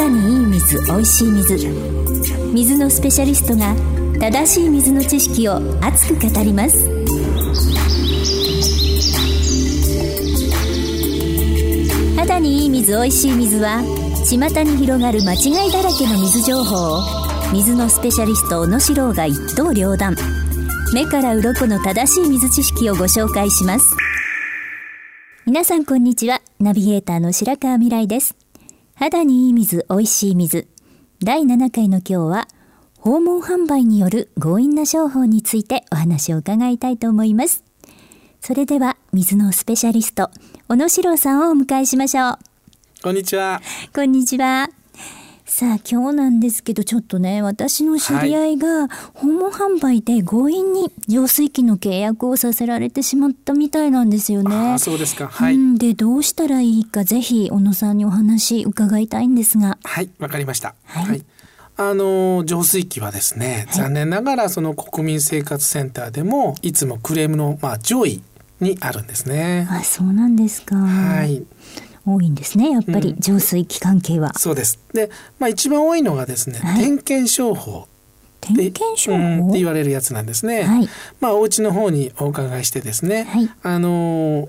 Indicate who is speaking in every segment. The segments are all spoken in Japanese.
Speaker 1: 肌にいい水おいしい水。水のスペシャリストが正しい水の知識を熱く語ります。肌にいい水おいしい水は巷に広がる間違いだらけの水情報を水のスペシャリスト小野史郎が一刀両断。目から鱗の正しい水知識をご紹介します。皆さんこんにちは。ナビゲーターの白川未来です。肌にいい水おいしい水。第7回の今日は訪問販売による強引な商法についてお話を伺いたいと思います。それでは水のスペシャリスト小野史郎さんをお迎えしましょう。
Speaker 2: こんにちは。
Speaker 1: こんにちはさあ今日なんですけどちょっとね私の知り合いが訪問販売で強引に浄水器の契約をさせられてしまったみたいなんですよね。
Speaker 2: そうですか。はい。
Speaker 1: でどうしたらいいかぜひ小野さんにお話伺いたいんですが。
Speaker 2: はいわかりました。はい、はいあの浄水器はですね、はい、残念ながらその国民生活センターでもいつもクレームのまあ上位にあるんですね。
Speaker 1: あ、そうなんですか。
Speaker 2: はい。
Speaker 1: 多いんですねやっぱり浄水器関係は、うん、
Speaker 2: そうです。で、まあ、一番多いのがですね、はい、点検商法。
Speaker 1: 点検商法、う
Speaker 2: ん、って言われるやつなんですね、はい、まあお家の方にお伺いしてですね、はい、あの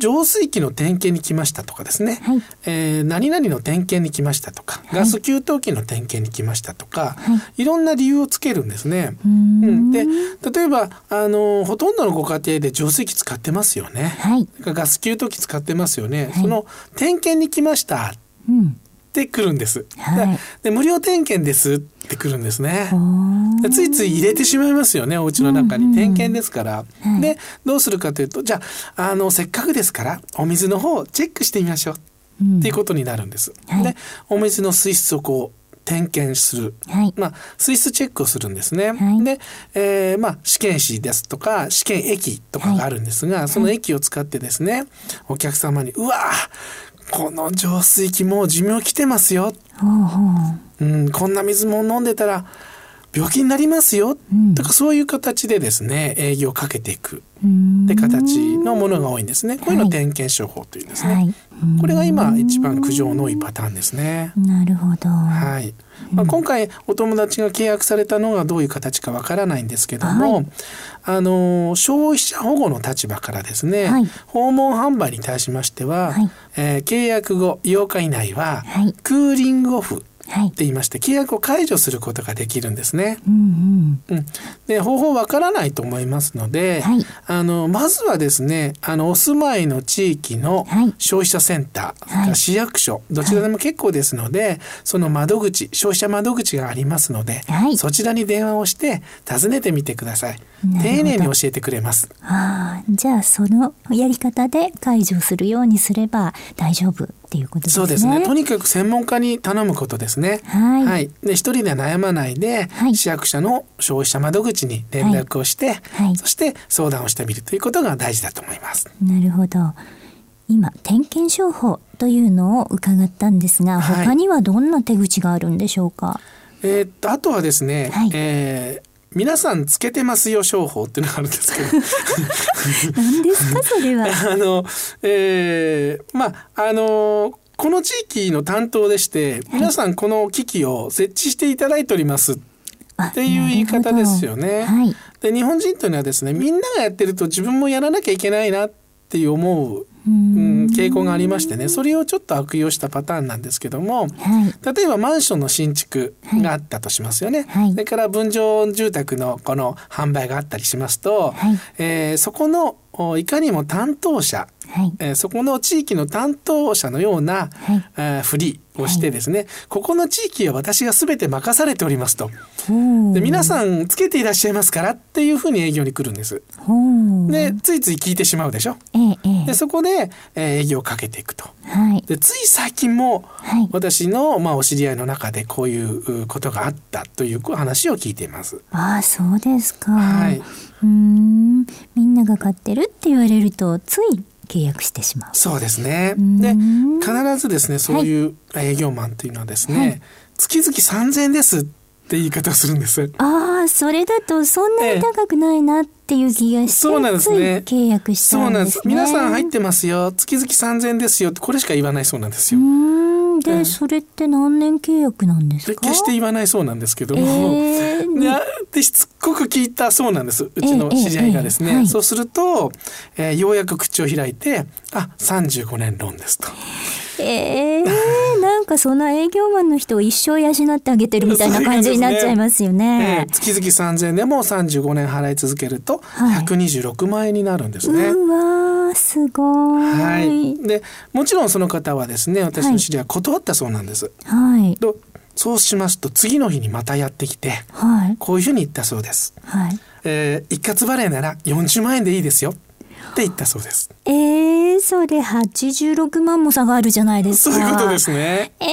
Speaker 2: 浄水器の点検に来ましたとかですね、はい、えー、何々の点検に来ましたとか、ガス給湯器の点検に来ましたとか、はい、いろんな理由をつけるんですね。うん、で例えばあのほとんどのご家庭で浄水器使ってますよね。はい、ガス給湯器使ってますよね。その点検に来ました。うんってくるんです。はい、で無料点検ですってくるんですね。ついつい入れてしまいますよねお家の中に、点検ですから。はい、でどうするかというとじゃああのせっかくですからお水の方チェックしてみましょうっていうことになるんです。はい、でお水の水質をこう点検する、はい、まあ、水質チェックをするんですね。はい、で、えー、まあ、試験紙ですとか試験液とかがあるんですが、はい、その液を使ってですねお客様に「うわこの浄水器もう寿命来てますよ、うん、こんな水も飲んでたら病気になりますよ、うん、とかそういう形でですね営業をかけていく。って形のものが多いんですね。こういうのを点検処方というんですね、はい、これが今一番苦情の多いパターンですね。
Speaker 1: なるほど。
Speaker 2: はい、まあ、今回お友達が契約されたのがどういう形かわからないんですけども、はい、あの消費者保護の立場からですね、はい、訪問販売に対しましては、はい、えー、契約後8日以内は、クーリングオフって言いまして、契約を解除することができるんですね。うんうん、で方法わからないと思いますので、はい、あのまずはですねあのお住まいの地域の消費者センター、はい、市役所どちらでも結構ですので、その窓口消費者窓口がありますので、そちらに電話をして訪ねてみてください。丁寧に教えてくれます。
Speaker 1: あじゃあそのやり方で解除するようにすれば大丈夫っていうことですね。そうですね。
Speaker 2: とにかく専門家に頼むことですね。はい。はい、で一人で悩まないで、はい、市役所の消費者窓口に連絡をして、はい、そして相談をしてみるということが大事だと思います。
Speaker 1: なるほど。今点検商法というのを伺ったんですが、他にはどんな手口があるんでしょうか？
Speaker 2: えー、っとあとはですね、はい、えー皆さんつけてますよ商法っていうのがあるんですけど。
Speaker 1: 何ですかそれは。
Speaker 2: あの、えー、まああのこの地域の担当でして、はい、皆さんこの機器を設置していただいております。っていう言い方ですよね。はい、で日本人というのはですねみんながやってると自分もやらなきゃいけないなっていう思ううん、傾向がありましてねそれをちょっと悪用したパターンなんですけども、はい、例えばマンションの新築があったとしますよね、はい、それから分譲住宅のこの販売があったりしますと、はい、えー、そこのいかにも担当者、はい、えー、そこの地域の担当者のような、はい。えー、ふりをしてですね、はい、ここの地域は私が全て任されておりますと。で皆さんつけていらっしゃいますからっていうふうに営業に来るんです。でついつい聞いてしまうでしょ、ええ、でそこで、えー、営業をかけていくと、はい、でつい最近も、私の、まあ、お知り合いの中でこういうことがあったという話を聞いています。
Speaker 1: ああそうですか。はい。うん。みんなが買ってるって言われるとつい契約してしまう。
Speaker 2: そうですね。で必ずですねそういう営業マンというのはですね、はい、月々3000円ですって言い方をするんです。
Speaker 1: ああそれだとそんなに高くないなっていう気がして、そうなんですね。契約し
Speaker 2: ね、そうなんです。皆さん入ってますよ。月々3000円ですよってこれしか言わないそうなんですよ
Speaker 1: で、それって何年契約なんですか？
Speaker 2: 決して言わないそうなんですけども、えー、でしつこく聞いたそうなんです。うちの知り合いがですね、えーえー、そうすると、えー、ようやく口を開いてあ35年ローンですと。
Speaker 1: えー、なんかその営業マンの人を一生養ってあげてるみたいな感じになっちゃいますよね。ね
Speaker 2: えー、月々3000円でも35年払い続けると126万円になるんですね。はい、
Speaker 1: うわすごい。はい。
Speaker 2: でもちろんその方はですね私の知り合い断ったそうなんです。
Speaker 1: はい。
Speaker 2: そうしますと次の日にまたやってきて、はい、こういうふうに言ったそうです。はい、えー、一括払いなら40万円でいいですよ。って言ったそうです。
Speaker 1: えー、それ86万も差があるじゃないです
Speaker 2: か。そういうことですね。
Speaker 1: えー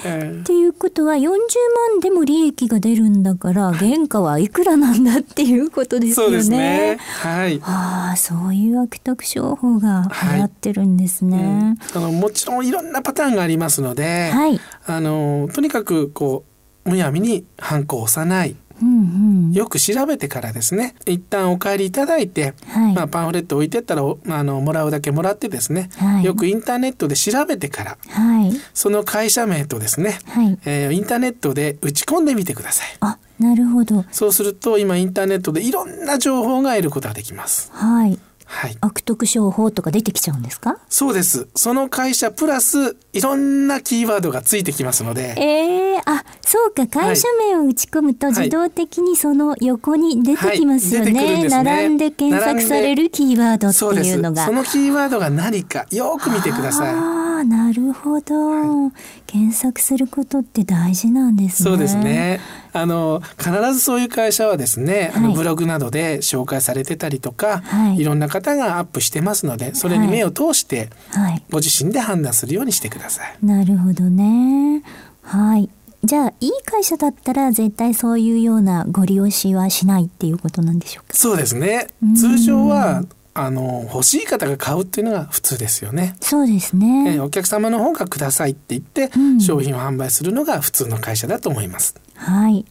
Speaker 1: っていうことは40万でも利益が出るんだから原価はいくらなんだっていうことですよね。そうですね。はい。ああ、そういう悪徳商法が流行ってるんですね。はいうん、
Speaker 2: あのもちろんいろんなパターンがありますので、はい、あのとにかくこうむやみに犯行を押さない。うんうん、よく調べてからですね。一旦お帰りいただいて、はい、まあ、パンフレット置いてったらあのもらうだけもらってですね、はい、よくインターネットで調べてから、はい、その会社名とですね、はい。えー、インターネットで打ち込んでみてください。
Speaker 1: あなるほど。
Speaker 2: そうすると今インターネットでいろんな情報が得ることができます。
Speaker 1: はいはい、悪徳商法とか出てきちゃうんですか？
Speaker 2: そうです。その会社プラスいろんなキーワードがついてきますので。
Speaker 1: えー、あそうか。会社名を打ち込むと自動的にその横に出てきますよね。はい。はいね、並んで検索されるキーワードっていうのが。
Speaker 2: そのキーワードが何かよく見てください。
Speaker 1: あなるほど、はい、検索することって大事なんです
Speaker 2: ね。そうですねあの必ずそういう会社はですね、はい、あのブログなどで紹介されてたりとか、はい、いろんな方がアップしてますのでそれに目を通して、はい、ご自身で判断するようにしてください。
Speaker 1: なるほどね。はい。じゃあいい会社だったら絶対そういうようなご利用しはしないっていうことなんでしょうか？
Speaker 2: そうですね。通常はあの欲しい方が買うっていうのが普通ですよね。
Speaker 1: そうですね。
Speaker 2: えお客様の方がくださいって言って、うん、商品を販売するのが普通の会社だと思います。
Speaker 1: はい。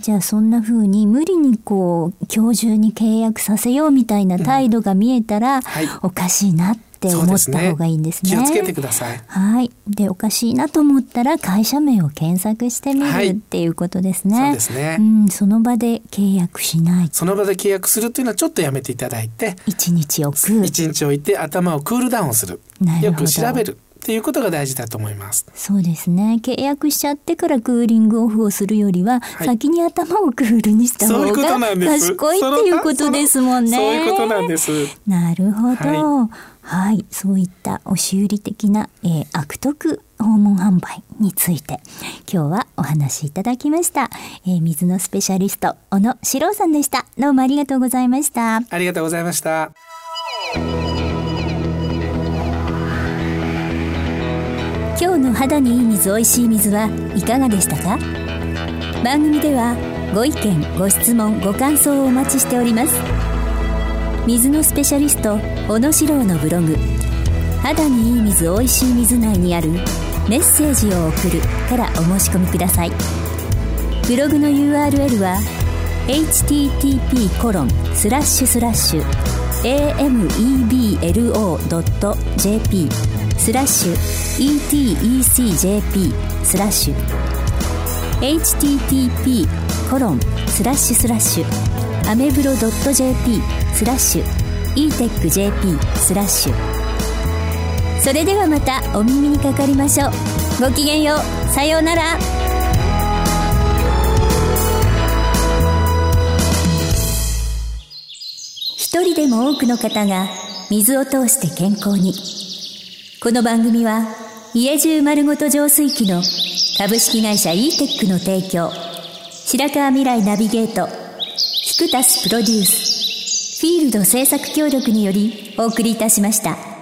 Speaker 1: じゃあそんな風に無理にこう今日中に契約させようみたいな態度が見えたら、うんはい、おかしいなって思った方がいいんですね。
Speaker 2: すね気をつけてください。
Speaker 1: はい。でおかしいなと思ったら会社名を検索してみる、はい、っていうことですね。
Speaker 2: そうですね。
Speaker 1: うん、その場で契約しない。
Speaker 2: その場で契約するというのはちょっとやめていただいて、
Speaker 1: 一日置く。
Speaker 2: 一日置いて頭をクールダウンする。るよく調べる。っていうことが大事だと思います。
Speaker 1: そうですね。契約しちゃってからクーリングオフをするよりは、はい、先に頭をクールにした方が賢いっていうことですもんね。
Speaker 2: そういうことなんです。
Speaker 1: なるほど、はい、はい、そういった押し売り的な、えー、悪徳訪問販売について今日はお話しいただきました、えー、水のスペシャリスト小野史郎さんでした。どうもありがとうございました。
Speaker 2: ありがとうございました
Speaker 1: 肌にいい水おいしい水はいかがでしたか？番組ではご意見ご質問ご感想をお待ちしております。水のスペシャリスト小野史郎のブログ肌にいい水おいしい水内にあるメッセージを送るからお申し込みください。ブログの URL は http コロンスラッシュスラッシュ ameblo.jp スラッシュ etecjp スラッシュ http コロンスラッシュスラッシュアメブロドット .jp スラッシュ etecjp スラッシュそれではまたお耳にかかりましょう。ごきげんよう。さようなら。一人でも多くの方が水を通して健康に。この番組は家中丸ごと浄水器の株式会社 e テックの提供白川未来ナビゲートキクタスプロデュースフィールド制作協力によりお送りいたしました。